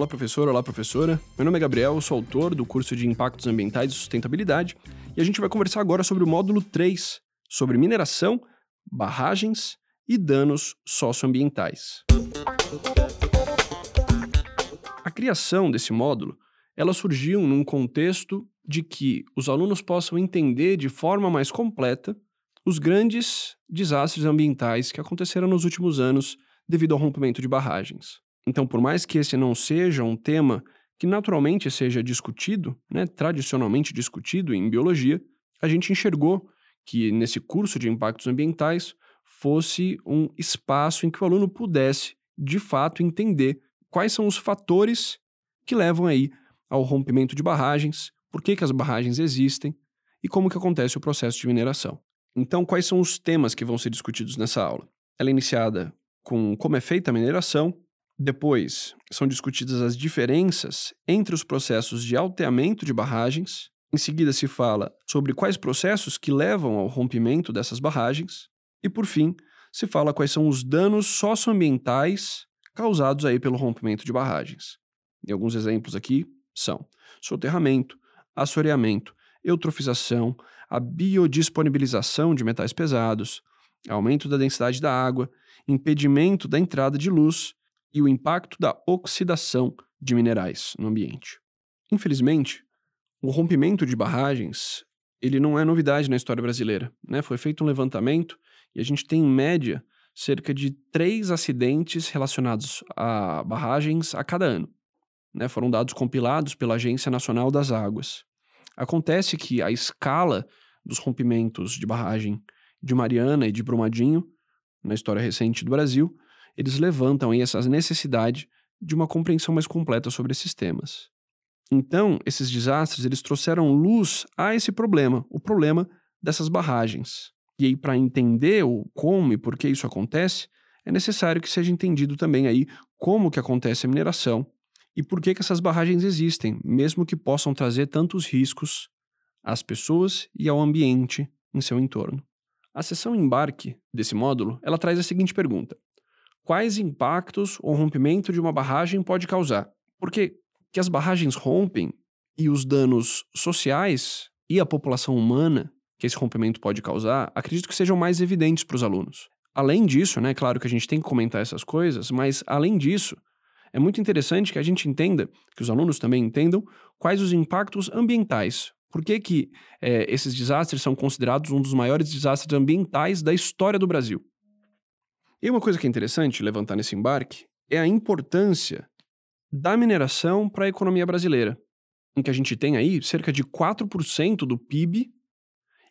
Olá, professor. Olá, professora. Meu nome é Gabriel, sou autor do curso de Impactos Ambientais e Sustentabilidade e a gente vai conversar agora sobre o módulo 3, sobre mineração, barragens e danos socioambientais. A criação desse módulo, ela surgiu num contexto de que os alunos possam entender de forma mais completa os grandes desastres ambientais que aconteceram nos últimos anos devido ao rompimento de barragens. Então, por mais que esse não seja um tema que naturalmente seja discutido, né, tradicionalmente discutido em biologia, a gente enxergou que nesse curso de impactos ambientais fosse um espaço em que o aluno pudesse, de fato, entender quais são os fatores que levam aí ao rompimento de barragens, por que, que as barragens existem e como que acontece o processo de mineração. Então, quais são os temas que vão ser discutidos nessa aula? Ela é iniciada com como é feita a mineração, depois são discutidas as diferenças entre os processos de alteamento de barragens, em seguida se fala sobre quais processos que levam ao rompimento dessas barragens, e por fim, se fala quais são os danos socioambientais causados aí pelo rompimento de barragens. E alguns exemplos aqui são soterramento, assoreamento, eutrofização, a biodisponibilização de metais pesados, aumento da densidade da água, impedimento da entrada de luz e o impacto da oxidação de minerais no ambiente. Infelizmente, o rompimento de barragens ele não é novidade na história brasileira. Né? Foi feito um levantamento e a gente tem, em média, cerca de três acidentes relacionados a barragens a cada ano. Né? Foram dados compilados pela Agência Nacional das Águas. Acontece que a escala dos rompimentos de barragem de Mariana e de Brumadinho, na história recente do Brasil, eles levantam aí essa necessidade de uma compreensão mais completa sobre esses temas. Então, esses desastres eles trouxeram luz a esse problema, o problema dessas barragens. E aí, para entender o como e por que isso acontece, é necessário que seja entendido também aí como que acontece a mineração e por que, que essas barragens existem, mesmo que possam trazer tantos riscos às pessoas e ao ambiente em seu entorno. A seção embarque desse módulo, ela traz a seguinte pergunta: Quais impactos o rompimento de uma barragem pode causar? Porque que as barragens rompem e os danos sociais e a população humana que esse rompimento pode causar, acredito que sejam mais evidentes para os alunos. Além disso, né, claro que a gente tem que comentar essas coisas, mas além disso, é muito interessante que a gente entenda, que os alunos também entendam, quais os impactos ambientais. Por que, que é, esses desastres são considerados um dos maiores desastres ambientais da história do Brasil? E uma coisa que é interessante levantar nesse embarque é a importância da mineração para a economia brasileira, em que a gente tem aí cerca de 4% do PIB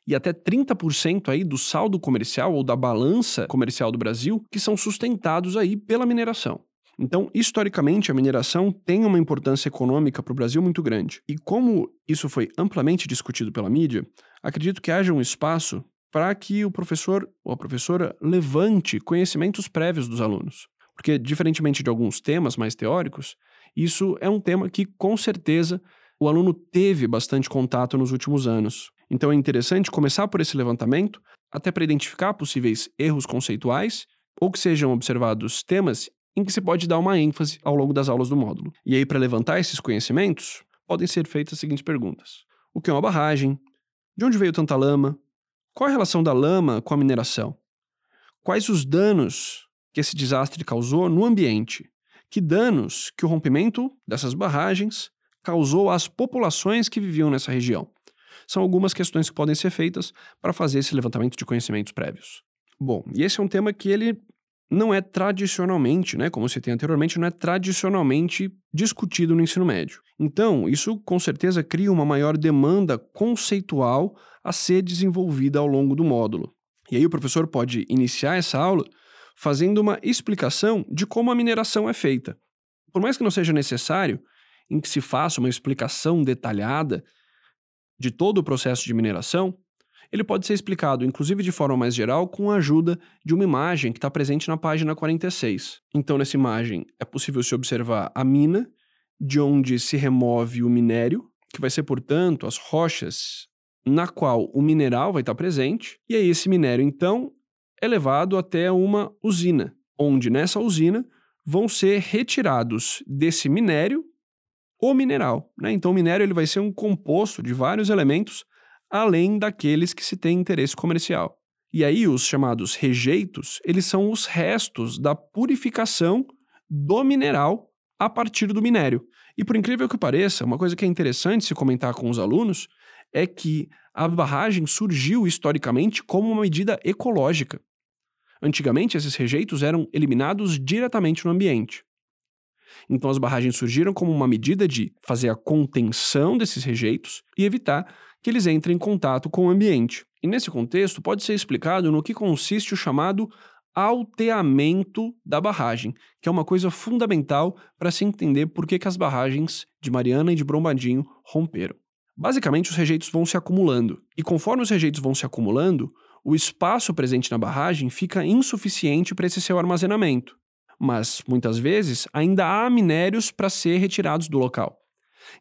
e até 30% aí do saldo comercial ou da balança comercial do Brasil que são sustentados aí pela mineração. Então, historicamente, a mineração tem uma importância econômica para o Brasil muito grande. E como isso foi amplamente discutido pela mídia, acredito que haja um espaço para que o professor ou a professora levante conhecimentos prévios dos alunos. Porque, diferentemente de alguns temas mais teóricos, isso é um tema que, com certeza, o aluno teve bastante contato nos últimos anos. Então, é interessante começar por esse levantamento, até para identificar possíveis erros conceituais ou que sejam observados temas em que se pode dar uma ênfase ao longo das aulas do módulo. E aí, para levantar esses conhecimentos, podem ser feitas as seguintes perguntas: O que é uma barragem? De onde veio tanta lama? Qual a relação da lama com a mineração? Quais os danos que esse desastre causou no ambiente? Que danos que o rompimento dessas barragens causou às populações que viviam nessa região? São algumas questões que podem ser feitas para fazer esse levantamento de conhecimentos prévios. Bom, e esse é um tema que ele não é tradicionalmente, né, como tem anteriormente, não é tradicionalmente discutido no ensino médio. Então, isso com certeza cria uma maior demanda conceitual a ser desenvolvida ao longo do módulo. E aí o professor pode iniciar essa aula fazendo uma explicação de como a mineração é feita. Por mais que não seja necessário em que se faça uma explicação detalhada de todo o processo de mineração, ele pode ser explicado, inclusive de forma mais geral, com a ajuda de uma imagem que está presente na página 46. Então, nessa imagem, é possível se observar a mina, de onde se remove o minério, que vai ser, portanto, as rochas na qual o mineral vai estar presente, e aí esse minério, então, é levado até uma usina, onde nessa usina vão ser retirados desse minério ou mineral. Né? Então, o minério ele vai ser um composto de vários elementos, além daqueles que se tem interesse comercial. E aí, os chamados rejeitos, eles são os restos da purificação do mineral a partir do minério. E por incrível que pareça, uma coisa que é interessante se comentar com os alunos é que a barragem surgiu historicamente como uma medida ecológica. Antigamente, esses rejeitos eram eliminados diretamente no ambiente. Então, as barragens surgiram como uma medida de fazer a contenção desses rejeitos e evitar que eles entrem em contato com o ambiente. E nesse contexto, pode ser explicado no que consiste o chamado alteamento da barragem, que é uma coisa fundamental para se entender por que, que as barragens de Mariana e de Brombadinho romperam. Basicamente, os rejeitos vão se acumulando, e conforme os rejeitos vão se acumulando, o espaço presente na barragem fica insuficiente para esse seu armazenamento. Mas, muitas vezes, ainda há minérios para ser retirados do local.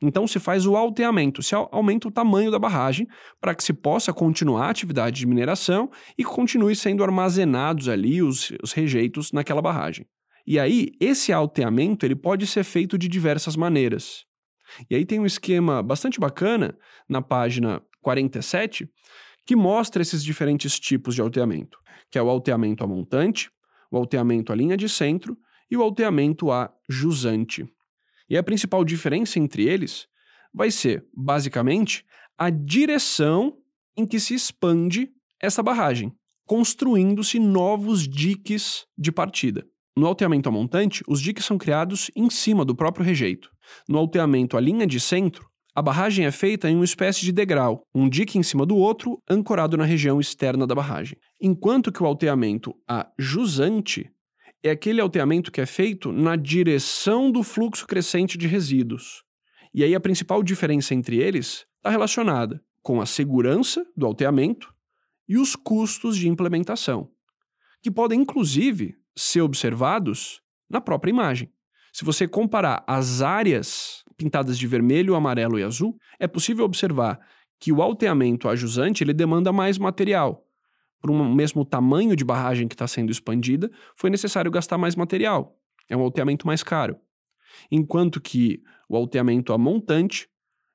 Então se faz o alteamento, se aumenta o tamanho da barragem para que se possa continuar a atividade de mineração e continue sendo armazenados ali os, os rejeitos naquela barragem. E aí, esse alteamento ele pode ser feito de diversas maneiras. E aí tem um esquema bastante bacana na página 47 que mostra esses diferentes tipos de alteamento, que é o alteamento a montante, o alteamento à linha de centro e o alteamento a jusante. E a principal diferença entre eles vai ser, basicamente, a direção em que se expande essa barragem, construindo-se novos diques de partida. No alteamento a montante, os diques são criados em cima do próprio rejeito. No alteamento à linha de centro, a barragem é feita em uma espécie de degrau, um dique em cima do outro, ancorado na região externa da barragem. Enquanto que o alteamento a jusante é aquele alteamento que é feito na direção do fluxo crescente de resíduos. E aí a principal diferença entre eles está relacionada com a segurança do alteamento e os custos de implementação, que podem inclusive ser observados na própria imagem. Se você comparar as áreas pintadas de vermelho, amarelo e azul, é possível observar que o alteamento ajusante ele demanda mais material, por um mesmo tamanho de barragem que está sendo expandida, foi necessário gastar mais material. É um alteamento mais caro. Enquanto que o alteamento a montante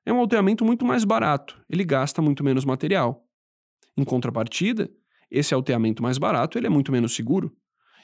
é um alteamento muito mais barato, ele gasta muito menos material. Em contrapartida, esse alteamento mais barato ele é muito menos seguro.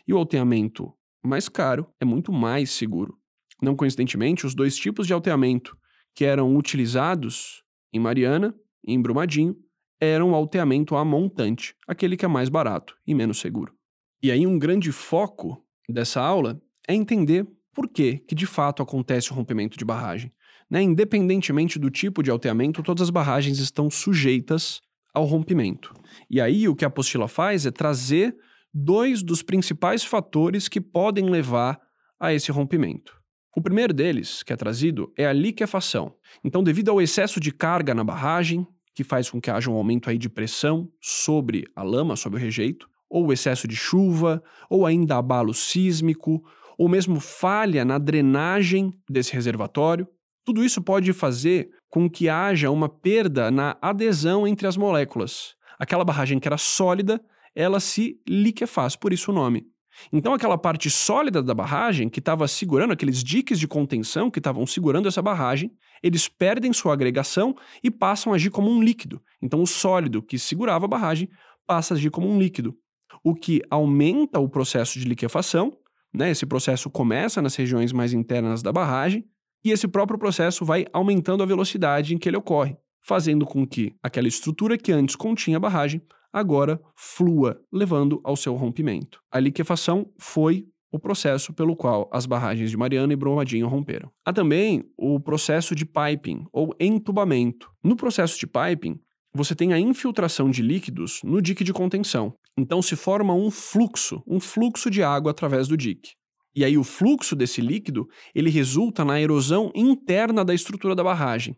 E o alteamento mais caro é muito mais seguro. Não coincidentemente, os dois tipos de alteamento que eram utilizados em Mariana e em Brumadinho era um alteamento a montante, aquele que é mais barato e menos seguro. E aí um grande foco dessa aula é entender por que, que de fato acontece o rompimento de barragem. Né? Independentemente do tipo de alteamento, todas as barragens estão sujeitas ao rompimento. E aí o que a apostila faz é trazer dois dos principais fatores que podem levar a esse rompimento. O primeiro deles, que é trazido, é a liquefação. Então, devido ao excesso de carga na barragem, que faz com que haja um aumento aí de pressão sobre a lama, sobre o rejeito, ou excesso de chuva, ou ainda abalo sísmico, ou mesmo falha na drenagem desse reservatório. Tudo isso pode fazer com que haja uma perda na adesão entre as moléculas. Aquela barragem que era sólida, ela se liquefaz, por isso o nome. Então, aquela parte sólida da barragem, que estava segurando, aqueles diques de contenção que estavam segurando essa barragem, eles perdem sua agregação e passam a agir como um líquido. Então, o sólido que segurava a barragem passa a agir como um líquido, o que aumenta o processo de liquefação. Né? Esse processo começa nas regiões mais internas da barragem e esse próprio processo vai aumentando a velocidade em que ele ocorre, fazendo com que aquela estrutura que antes continha a barragem agora flua, levando ao seu rompimento. A liquefação foi o processo pelo qual as barragens de Mariana e Brumadinho romperam. Há também o processo de piping, ou entubamento. No processo de piping, você tem a infiltração de líquidos no dique de contenção. Então se forma um fluxo, um fluxo de água através do dique. E aí o fluxo desse líquido, ele resulta na erosão interna da estrutura da barragem.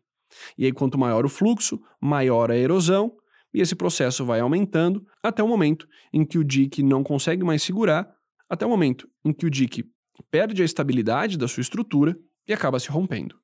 E aí quanto maior o fluxo, maior a erosão, e esse processo vai aumentando até o momento em que o dique não consegue mais segurar, até o momento em que o dique perde a estabilidade da sua estrutura e acaba se rompendo.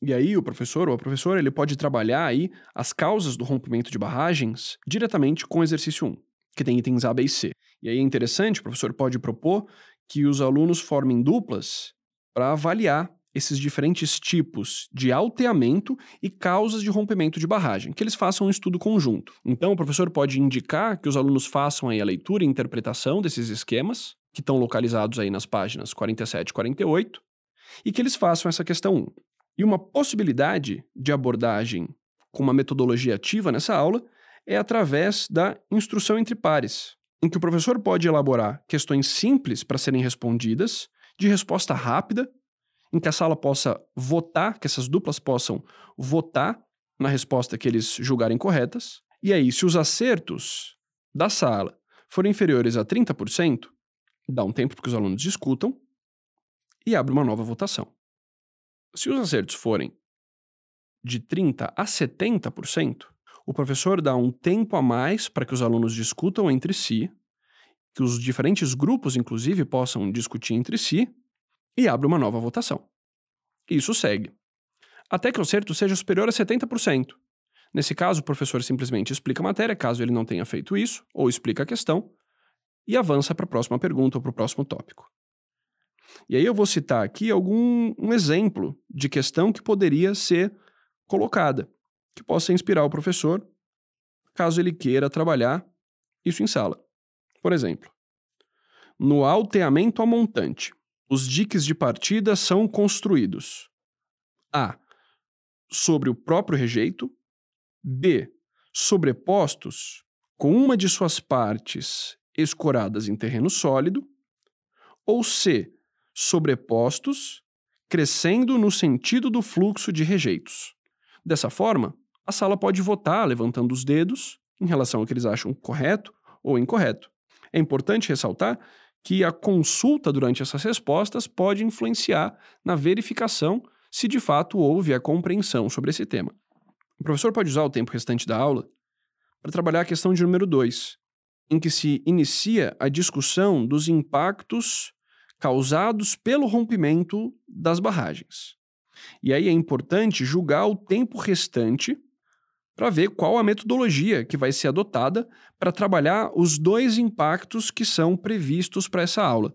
E aí o professor ou a professora ele pode trabalhar aí as causas do rompimento de barragens diretamente com o exercício 1, que tem itens A, B e C. E aí é interessante, o professor pode propor que os alunos formem duplas para avaliar esses diferentes tipos de alteamento e causas de rompimento de barragem, que eles façam um estudo conjunto. Então, o professor pode indicar que os alunos façam aí a leitura e interpretação desses esquemas, que estão localizados aí nas páginas 47 e 48, e que eles façam essa questão 1. E uma possibilidade de abordagem com uma metodologia ativa nessa aula é através da instrução entre pares, em que o professor pode elaborar questões simples para serem respondidas, de resposta rápida em que a sala possa votar, que essas duplas possam votar na resposta que eles julgarem corretas. E aí, se os acertos da sala forem inferiores a 30%, dá um tempo para que os alunos discutam e abre uma nova votação. Se os acertos forem de 30% a 70%, o professor dá um tempo a mais para que os alunos discutam entre si, que os diferentes grupos, inclusive, possam discutir entre si, e abre uma nova votação. Isso segue. Até que o acerto seja superior a 70%. Nesse caso, o professor simplesmente explica a matéria, caso ele não tenha feito isso, ou explica a questão, e avança para a próxima pergunta ou para o próximo tópico. E aí eu vou citar aqui algum um exemplo de questão que poderia ser colocada, que possa inspirar o professor, caso ele queira trabalhar isso em sala. Por exemplo, no alteamento a montante, os diques de partida são construídos A. Sobre o próprio rejeito, B. Sobrepostos com uma de suas partes escoradas em terreno sólido, ou C. Sobrepostos crescendo no sentido do fluxo de rejeitos. Dessa forma, a sala pode votar levantando os dedos em relação ao que eles acham correto ou incorreto. É importante ressaltar que a consulta durante essas respostas pode influenciar na verificação se de fato houve a compreensão sobre esse tema. O professor pode usar o tempo restante da aula para trabalhar a questão de número 2, em que se inicia a discussão dos impactos causados pelo rompimento das barragens. E aí é importante julgar o tempo restante para ver qual a metodologia que vai ser adotada para trabalhar os dois impactos que são previstos para essa aula,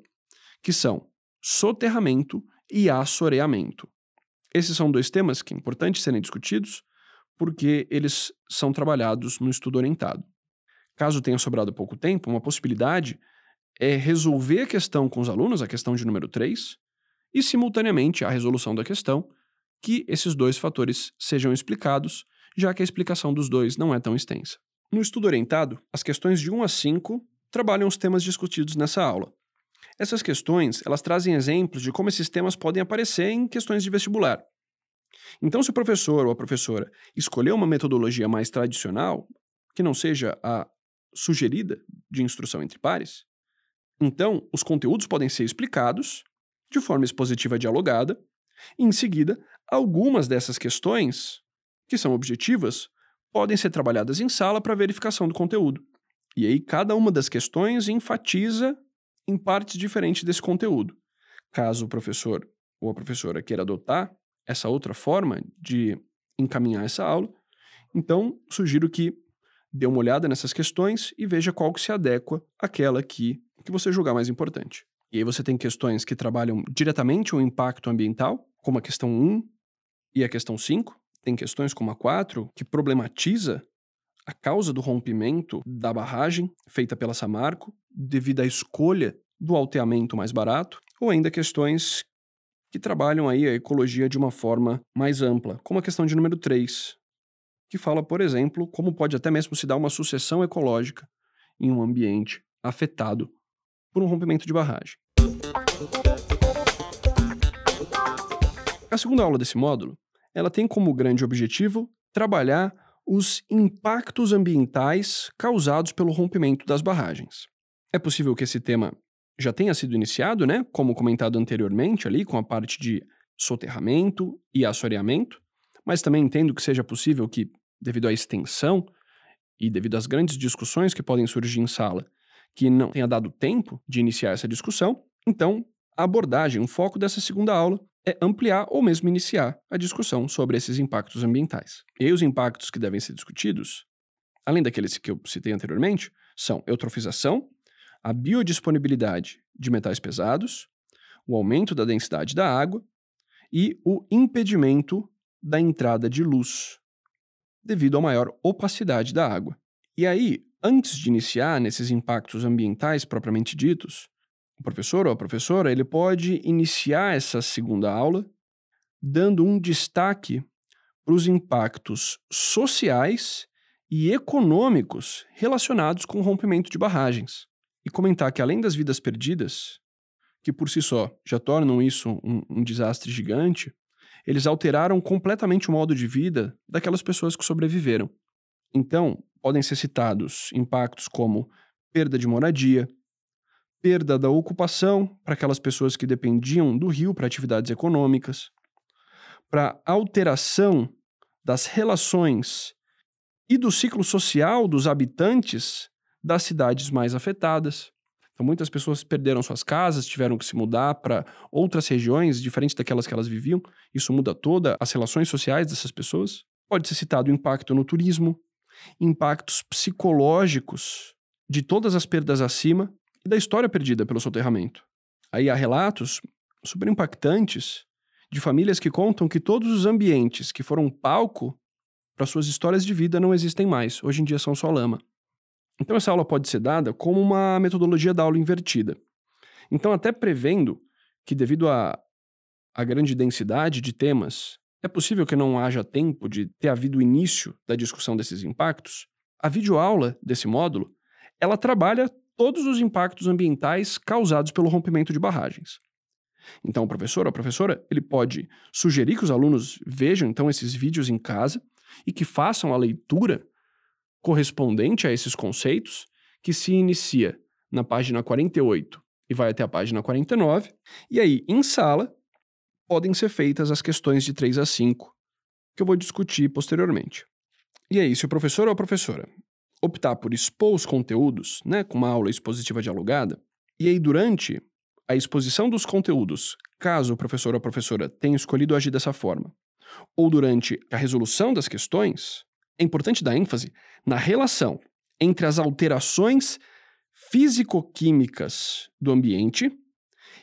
que são soterramento e assoreamento. Esses são dois temas que é importante serem discutidos porque eles são trabalhados no estudo orientado. Caso tenha sobrado pouco tempo, uma possibilidade é resolver a questão com os alunos, a questão de número 3, e simultaneamente a resolução da questão, que esses dois fatores sejam explicados já que a explicação dos dois não é tão extensa. No estudo orientado, as questões de 1 a 5 trabalham os temas discutidos nessa aula. Essas questões, elas trazem exemplos de como esses temas podem aparecer em questões de vestibular. Então, se o professor ou a professora escolher uma metodologia mais tradicional, que não seja a sugerida de instrução entre pares, então os conteúdos podem ser explicados de forma expositiva dialogada, e em seguida, algumas dessas questões que são objetivas, podem ser trabalhadas em sala para verificação do conteúdo. E aí, cada uma das questões enfatiza em partes diferentes desse conteúdo. Caso o professor ou a professora queira adotar essa outra forma de encaminhar essa aula, então sugiro que dê uma olhada nessas questões e veja qual que se adequa àquela que, que você julgar mais importante. E aí você tem questões que trabalham diretamente o impacto ambiental, como a questão 1 e a questão 5, tem questões como a 4, que problematiza a causa do rompimento da barragem feita pela Samarco, devido à escolha do alteamento mais barato, ou ainda questões que trabalham aí a ecologia de uma forma mais ampla, como a questão de número 3, que fala, por exemplo, como pode até mesmo se dar uma sucessão ecológica em um ambiente afetado por um rompimento de barragem. A segunda aula desse módulo ela tem como grande objetivo trabalhar os impactos ambientais causados pelo rompimento das barragens. É possível que esse tema já tenha sido iniciado, né, como comentado anteriormente ali, com a parte de soterramento e assoreamento, mas também entendo que seja possível que, devido à extensão e devido às grandes discussões que podem surgir em sala, que não tenha dado tempo de iniciar essa discussão, então a abordagem, o foco dessa segunda aula é ampliar ou mesmo iniciar a discussão sobre esses impactos ambientais. E os impactos que devem ser discutidos, além daqueles que eu citei anteriormente, são eutrofização, a biodisponibilidade de metais pesados, o aumento da densidade da água e o impedimento da entrada de luz, devido à maior opacidade da água. E aí, antes de iniciar nesses impactos ambientais propriamente ditos, o professor ou a professora ele pode iniciar essa segunda aula dando um destaque para os impactos sociais e econômicos relacionados com o rompimento de barragens. E comentar que, além das vidas perdidas, que por si só já tornam isso um, um desastre gigante, eles alteraram completamente o modo de vida daquelas pessoas que sobreviveram. Então, podem ser citados impactos como perda de moradia, perda da ocupação para aquelas pessoas que dependiam do rio para atividades econômicas, para alteração das relações e do ciclo social dos habitantes das cidades mais afetadas. Então, muitas pessoas perderam suas casas, tiveram que se mudar para outras regiões diferentes daquelas que elas viviam. Isso muda toda as relações sociais dessas pessoas. Pode ser citado o impacto no turismo, impactos psicológicos de todas as perdas acima e da história perdida pelo soterramento. Aí há relatos super impactantes de famílias que contam que todos os ambientes que foram palco para suas histórias de vida não existem mais, hoje em dia são só lama. Então, essa aula pode ser dada como uma metodologia da aula invertida. Então, até prevendo que, devido à, à grande densidade de temas, é possível que não haja tempo de ter havido o início da discussão desses impactos, a videoaula desse módulo ela trabalha todos os impactos ambientais causados pelo rompimento de barragens. Então, o professor ou a professora, ele pode sugerir que os alunos vejam então esses vídeos em casa e que façam a leitura correspondente a esses conceitos, que se inicia na página 48 e vai até a página 49, e aí, em sala, podem ser feitas as questões de 3 a 5, que eu vou discutir posteriormente. E aí, se o professor ou a professora optar por expor os conteúdos, né, com uma aula expositiva dialogada, e aí durante a exposição dos conteúdos, caso o professor ou a professora tenha escolhido agir dessa forma, ou durante a resolução das questões, é importante dar ênfase na relação entre as alterações físico-químicas do ambiente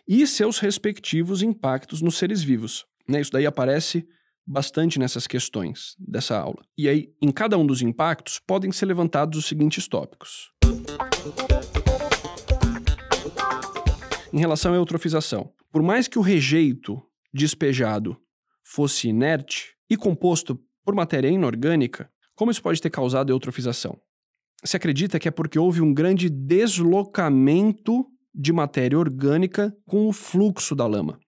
e seus respectivos impactos nos seres vivos. Né? Isso daí aparece bastante nessas questões dessa aula. E aí, em cada um dos impactos, podem ser levantados os seguintes tópicos. Em relação à eutrofização, por mais que o rejeito despejado fosse inerte e composto por matéria inorgânica, como isso pode ter causado eutrofização? Se acredita que é porque houve um grande deslocamento de matéria orgânica com o fluxo da lama.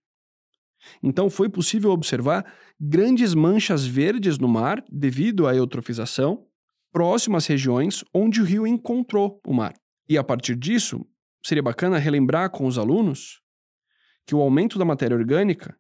Então foi possível observar grandes manchas verdes no mar devido à eutrofização, próximo às regiões onde o rio encontrou o mar. E a partir disso, seria bacana relembrar com os alunos que o aumento da matéria orgânica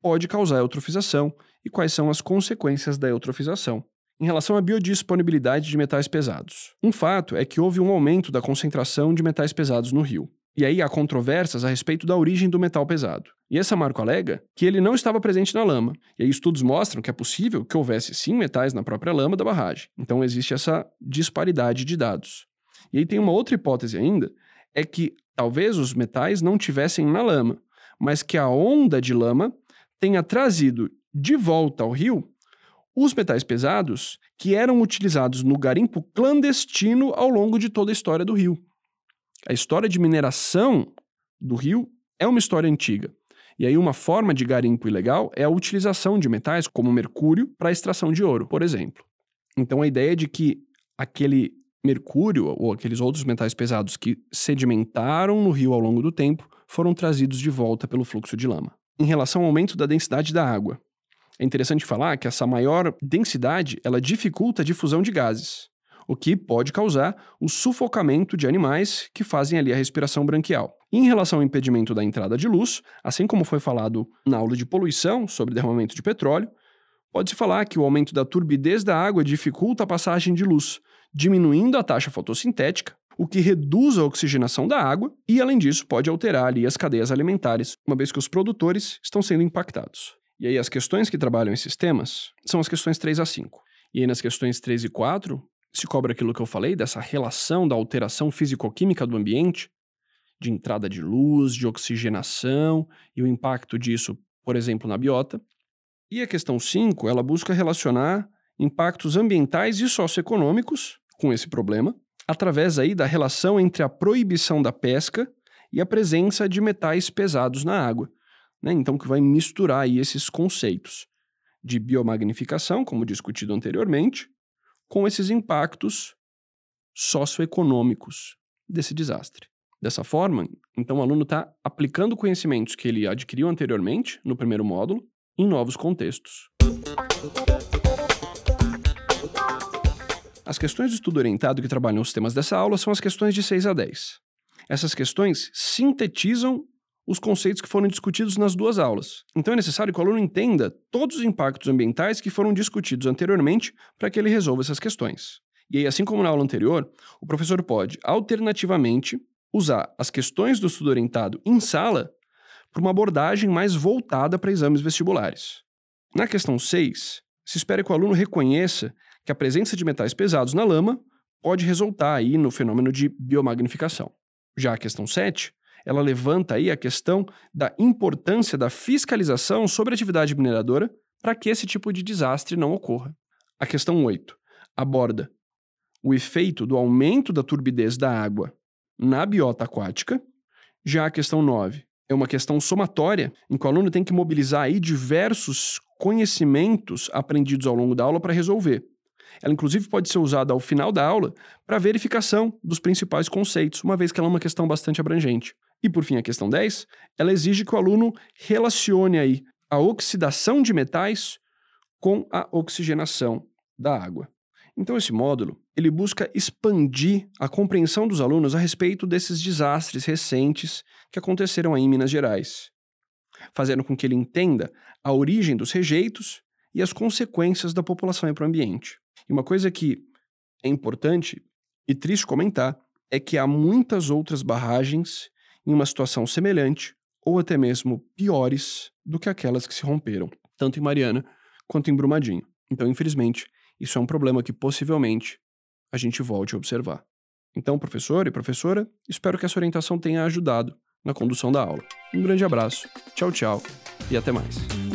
pode causar eutrofização e quais são as consequências da eutrofização. Em relação à biodisponibilidade de metais pesados, um fato é que houve um aumento da concentração de metais pesados no rio. E aí há controvérsias a respeito da origem do metal pesado. E essa Marco alega que ele não estava presente na lama. E aí estudos mostram que é possível que houvesse sim metais na própria lama da barragem. Então existe essa disparidade de dados. E aí tem uma outra hipótese ainda, é que talvez os metais não tivessem na lama, mas que a onda de lama tenha trazido de volta ao rio os metais pesados que eram utilizados no garimpo clandestino ao longo de toda a história do rio. A história de mineração do rio é uma história antiga. E aí, uma forma de garimpo ilegal é a utilização de metais como mercúrio para extração de ouro, por exemplo. Então, a ideia de que aquele mercúrio ou aqueles outros metais pesados que sedimentaram no rio ao longo do tempo foram trazidos de volta pelo fluxo de lama. Em relação ao aumento da densidade da água, é interessante falar que essa maior densidade ela dificulta a difusão de gases, o que pode causar o sufocamento de animais que fazem ali a respiração branquial. Em relação ao impedimento da entrada de luz, assim como foi falado na aula de poluição sobre derramamento de petróleo, pode-se falar que o aumento da turbidez da água dificulta a passagem de luz, diminuindo a taxa fotossintética, o que reduz a oxigenação da água e, além disso, pode alterar ali as cadeias alimentares, uma vez que os produtores estão sendo impactados. E aí as questões que trabalham esses temas são as questões 3 a 5. E aí nas questões 3 e 4 se cobra aquilo que eu falei, dessa relação da alteração físico-química do ambiente de entrada de luz, de oxigenação e o impacto disso, por exemplo, na biota. E a questão 5, ela busca relacionar impactos ambientais e socioeconômicos com esse problema, através aí da relação entre a proibição da pesca e a presença de metais pesados na água. Né? Então, que vai misturar aí esses conceitos de biomagnificação, como discutido anteriormente, com esses impactos socioeconômicos desse desastre. Dessa forma, então o aluno está aplicando conhecimentos que ele adquiriu anteriormente, no primeiro módulo, em novos contextos. As questões do estudo orientado que trabalham os temas dessa aula são as questões de 6 a 10. Essas questões sintetizam os conceitos que foram discutidos nas duas aulas. Então é necessário que o aluno entenda todos os impactos ambientais que foram discutidos anteriormente para que ele resolva essas questões. E aí, assim como na aula anterior, o professor pode, alternativamente, usar as questões do estudo orientado em sala para uma abordagem mais voltada para exames vestibulares. Na questão 6, se espera que o aluno reconheça que a presença de metais pesados na lama pode resultar aí no fenômeno de biomagnificação. Já a questão 7, ela levanta aí a questão da importância da fiscalização sobre a atividade mineradora para que esse tipo de desastre não ocorra. A questão 8 aborda o efeito do aumento da turbidez da água na biota aquática. Já a questão 9 é uma questão somatória, em que o aluno tem que mobilizar aí diversos conhecimentos aprendidos ao longo da aula para resolver. Ela, inclusive, pode ser usada ao final da aula para verificação dos principais conceitos, uma vez que ela é uma questão bastante abrangente. E, por fim, a questão 10, ela exige que o aluno relacione aí a oxidação de metais com a oxigenação da água. Então, esse módulo ele busca expandir a compreensão dos alunos a respeito desses desastres recentes que aconteceram aí em Minas Gerais, fazendo com que ele entenda a origem dos rejeitos e as consequências da população para o ambiente. E uma coisa que é importante e triste comentar é que há muitas outras barragens em uma situação semelhante ou até mesmo piores do que aquelas que se romperam, tanto em Mariana quanto em Brumadinho. Então, infelizmente, isso é um problema que possivelmente a gente volte a observar. Então, professor e professora, espero que essa orientação tenha ajudado na condução da aula. Um grande abraço, tchau, tchau e até mais.